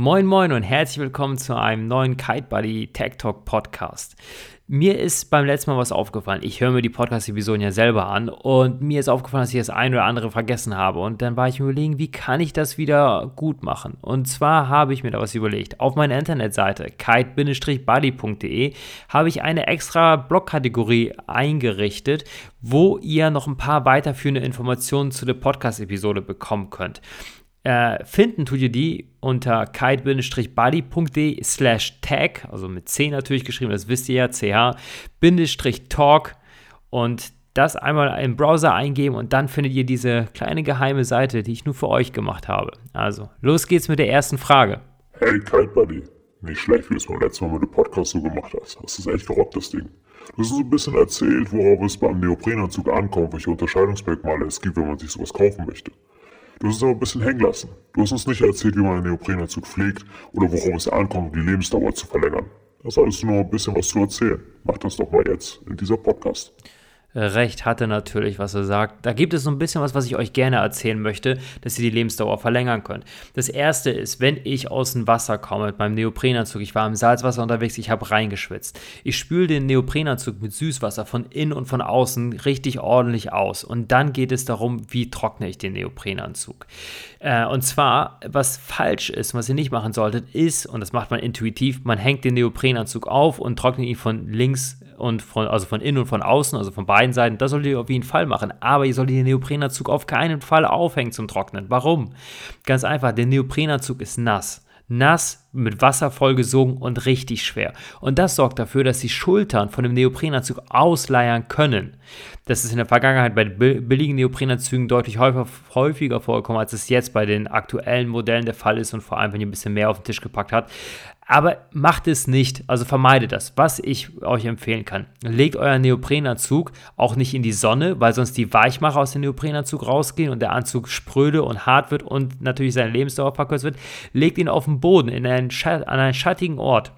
Moin Moin und herzlich willkommen zu einem neuen Kite Buddy Tech Talk Podcast. Mir ist beim letzten Mal was aufgefallen. Ich höre mir die Podcast-Episoden ja selber an und mir ist aufgefallen, dass ich das ein oder andere vergessen habe. Und dann war ich mir überlegen, wie kann ich das wieder gut machen? Und zwar habe ich mir da was überlegt. Auf meiner Internetseite kite-buddy.de habe ich eine extra Blogkategorie eingerichtet, wo ihr noch ein paar weiterführende Informationen zu der Podcast-Episode bekommen könnt. Äh, finden tut ihr die unter kite-buddy.de slash tag, also mit C natürlich geschrieben, das wisst ihr ja, ch-talk und das einmal im Browser eingeben und dann findet ihr diese kleine geheime Seite, die ich nur für euch gemacht habe. Also, los geht's mit der ersten Frage. Hey Kite Buddy, nicht schlecht, wie du es beim letzten Mal mit dem Podcast so gemacht hast. Das ist echt gerockt, das Ding. Du hast so ein bisschen erzählt, worauf es beim Neoprenanzug ankommt, welche Unterscheidungsmerkmale es gibt, wenn man sich sowas kaufen möchte. Du hast es aber ein bisschen hängen lassen. Du hast uns nicht erzählt, wie man einen Neoprenanzug pflegt oder worauf es ankommt, um die Lebensdauer zu verlängern. Da solltest du noch ein bisschen was zu erzählen. Mach das doch mal jetzt in dieser Podcast recht hatte natürlich, was er sagt. Da gibt es so ein bisschen was, was ich euch gerne erzählen möchte, dass ihr die Lebensdauer verlängern könnt. Das erste ist, wenn ich aus dem Wasser komme mit meinem Neoprenanzug, ich war im Salzwasser unterwegs, ich habe reingeschwitzt. Ich spüle den Neoprenanzug mit Süßwasser von innen und von außen richtig ordentlich aus. Und dann geht es darum, wie trockne ich den Neoprenanzug. Äh, und zwar, was falsch ist, was ihr nicht machen solltet, ist, und das macht man intuitiv, man hängt den Neoprenanzug auf und trocknet ihn von links und von, also von innen und von außen, also von beiden Seiten, das solltet ihr auf jeden Fall machen. Aber ihr solltet den Neoprenanzug auf keinen Fall aufhängen zum Trocknen. Warum? Ganz einfach, der Neoprenanzug ist nass nass, mit Wasser vollgesogen und richtig schwer. Und das sorgt dafür, dass die Schultern von dem Neoprenanzug ausleiern können. Das ist in der Vergangenheit bei billigen Neoprenanzügen deutlich häufiger, vorgekommen, als es jetzt bei den aktuellen Modellen der Fall ist und vor allem, wenn ihr ein bisschen mehr auf den Tisch gepackt habt. Aber macht es nicht, also vermeidet das. Was ich euch empfehlen kann, legt euren Neoprenanzug auch nicht in die Sonne, weil sonst die Weichmacher aus dem Neoprenanzug rausgehen und der Anzug spröde und hart wird und natürlich seine Lebensdauer verkürzt wird. Legt ihn auf den Boden, in einen, an einen schattigen Ort.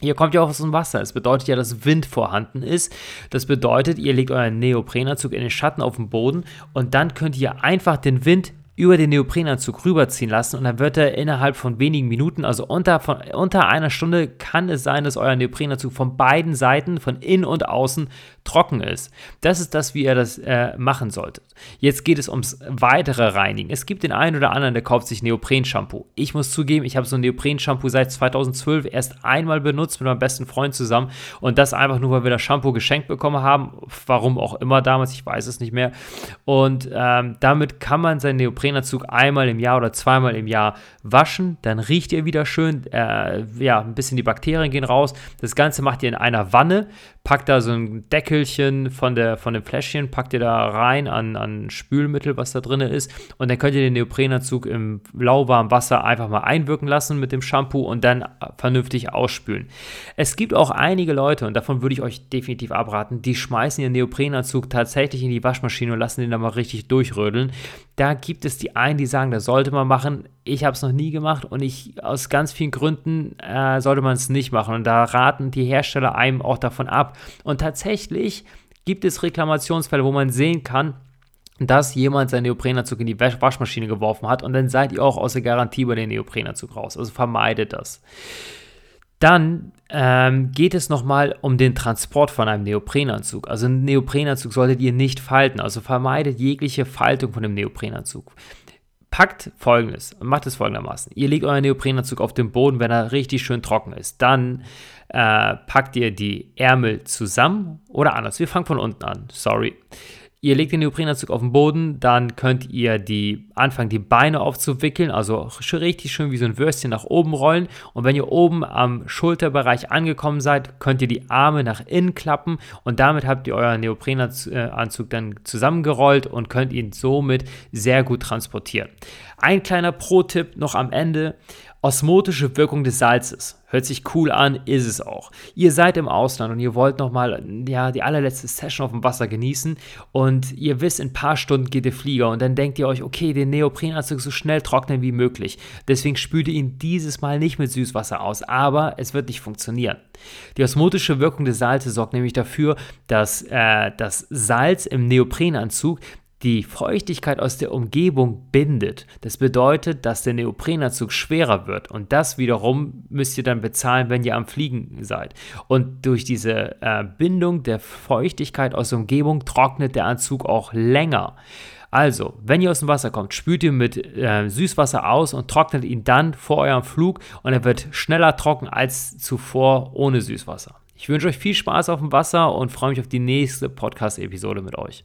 Hier kommt ja auch aus dem Wasser. Es bedeutet ja, dass Wind vorhanden ist. Das bedeutet, ihr legt euren Neoprenanzug in den Schatten auf den Boden und dann könnt ihr einfach den Wind über den Neoprenanzug rüberziehen lassen und dann wird er innerhalb von wenigen Minuten, also unter, von, unter einer Stunde, kann es sein, dass euer Neoprenanzug von beiden Seiten, von innen und außen, trocken ist. Das ist das, wie ihr das äh, machen solltet. Jetzt geht es ums weitere Reinigen. Es gibt den einen oder anderen, der kauft sich Neopren-Shampoo. Ich muss zugeben, ich habe so ein Neopren-Shampoo seit 2012 erst einmal benutzt mit meinem besten Freund zusammen und das einfach nur, weil wir das Shampoo geschenkt bekommen haben. Warum auch immer damals, ich weiß es nicht mehr. Und ähm, damit kann man seinen Neoprenanzug einmal im Jahr oder zweimal im Jahr waschen. Dann riecht ihr wieder schön. Äh, ja, ein bisschen die Bakterien gehen raus. Das Ganze macht ihr in einer Wanne packt da so ein Deckelchen von, der, von dem Fläschchen, packt ihr da rein an, an Spülmittel, was da drin ist. Und dann könnt ihr den Neoprenanzug im lauwarmen Wasser einfach mal einwirken lassen mit dem Shampoo und dann vernünftig ausspülen. Es gibt auch einige Leute, und davon würde ich euch definitiv abraten, die schmeißen ihren Neoprenanzug tatsächlich in die Waschmaschine und lassen den da mal richtig durchrödeln. Da gibt es die einen, die sagen, das sollte man machen. Ich habe es noch nie gemacht und ich aus ganz vielen Gründen äh, sollte man es nicht machen. Und da raten die Hersteller einem auch davon ab. Und tatsächlich gibt es Reklamationsfälle, wo man sehen kann, dass jemand seinen Neoprenanzug in die Waschmaschine geworfen hat und dann seid ihr auch aus der Garantie bei den Neoprenanzug raus. Also vermeidet das. Dann ähm, geht es nochmal um den Transport von einem Neoprenanzug. Also einen Neoprenanzug solltet ihr nicht falten, also vermeidet jegliche Faltung von dem Neoprenanzug. Packt folgendes, macht es folgendermaßen. Ihr legt euren Neoprenanzug auf den Boden, wenn er richtig schön trocken ist. Dann äh, packt ihr die Ärmel zusammen oder anders. Wir fangen von unten an, sorry. Ihr legt den Neoprenanzug auf den Boden, dann könnt ihr die, anfangen, die Beine aufzuwickeln, also richtig schön wie so ein Würstchen nach oben rollen. Und wenn ihr oben am Schulterbereich angekommen seid, könnt ihr die Arme nach innen klappen und damit habt ihr euren Neoprenanzug dann zusammengerollt und könnt ihn somit sehr gut transportieren. Ein kleiner Pro-Tipp noch am Ende. Osmotische Wirkung des Salzes. Hört sich cool an, ist es auch. Ihr seid im Ausland und ihr wollt nochmal ja, die allerletzte Session auf dem Wasser genießen und ihr wisst, in ein paar Stunden geht der Flieger und dann denkt ihr euch, okay, den Neoprenanzug so schnell trocknen wie möglich. Deswegen spült ihr ihn dieses Mal nicht mit Süßwasser aus, aber es wird nicht funktionieren. Die osmotische Wirkung des Salzes sorgt nämlich dafür, dass äh, das Salz im Neoprenanzug die Feuchtigkeit aus der Umgebung bindet. Das bedeutet, dass der Neoprenanzug schwerer wird und das wiederum müsst ihr dann bezahlen, wenn ihr am Fliegen seid. Und durch diese äh, Bindung der Feuchtigkeit aus der Umgebung trocknet der Anzug auch länger. Also, wenn ihr aus dem Wasser kommt, spült ihr mit äh, Süßwasser aus und trocknet ihn dann vor eurem Flug und er wird schneller trocken als zuvor ohne Süßwasser. Ich wünsche euch viel Spaß auf dem Wasser und freue mich auf die nächste Podcast-Episode mit euch.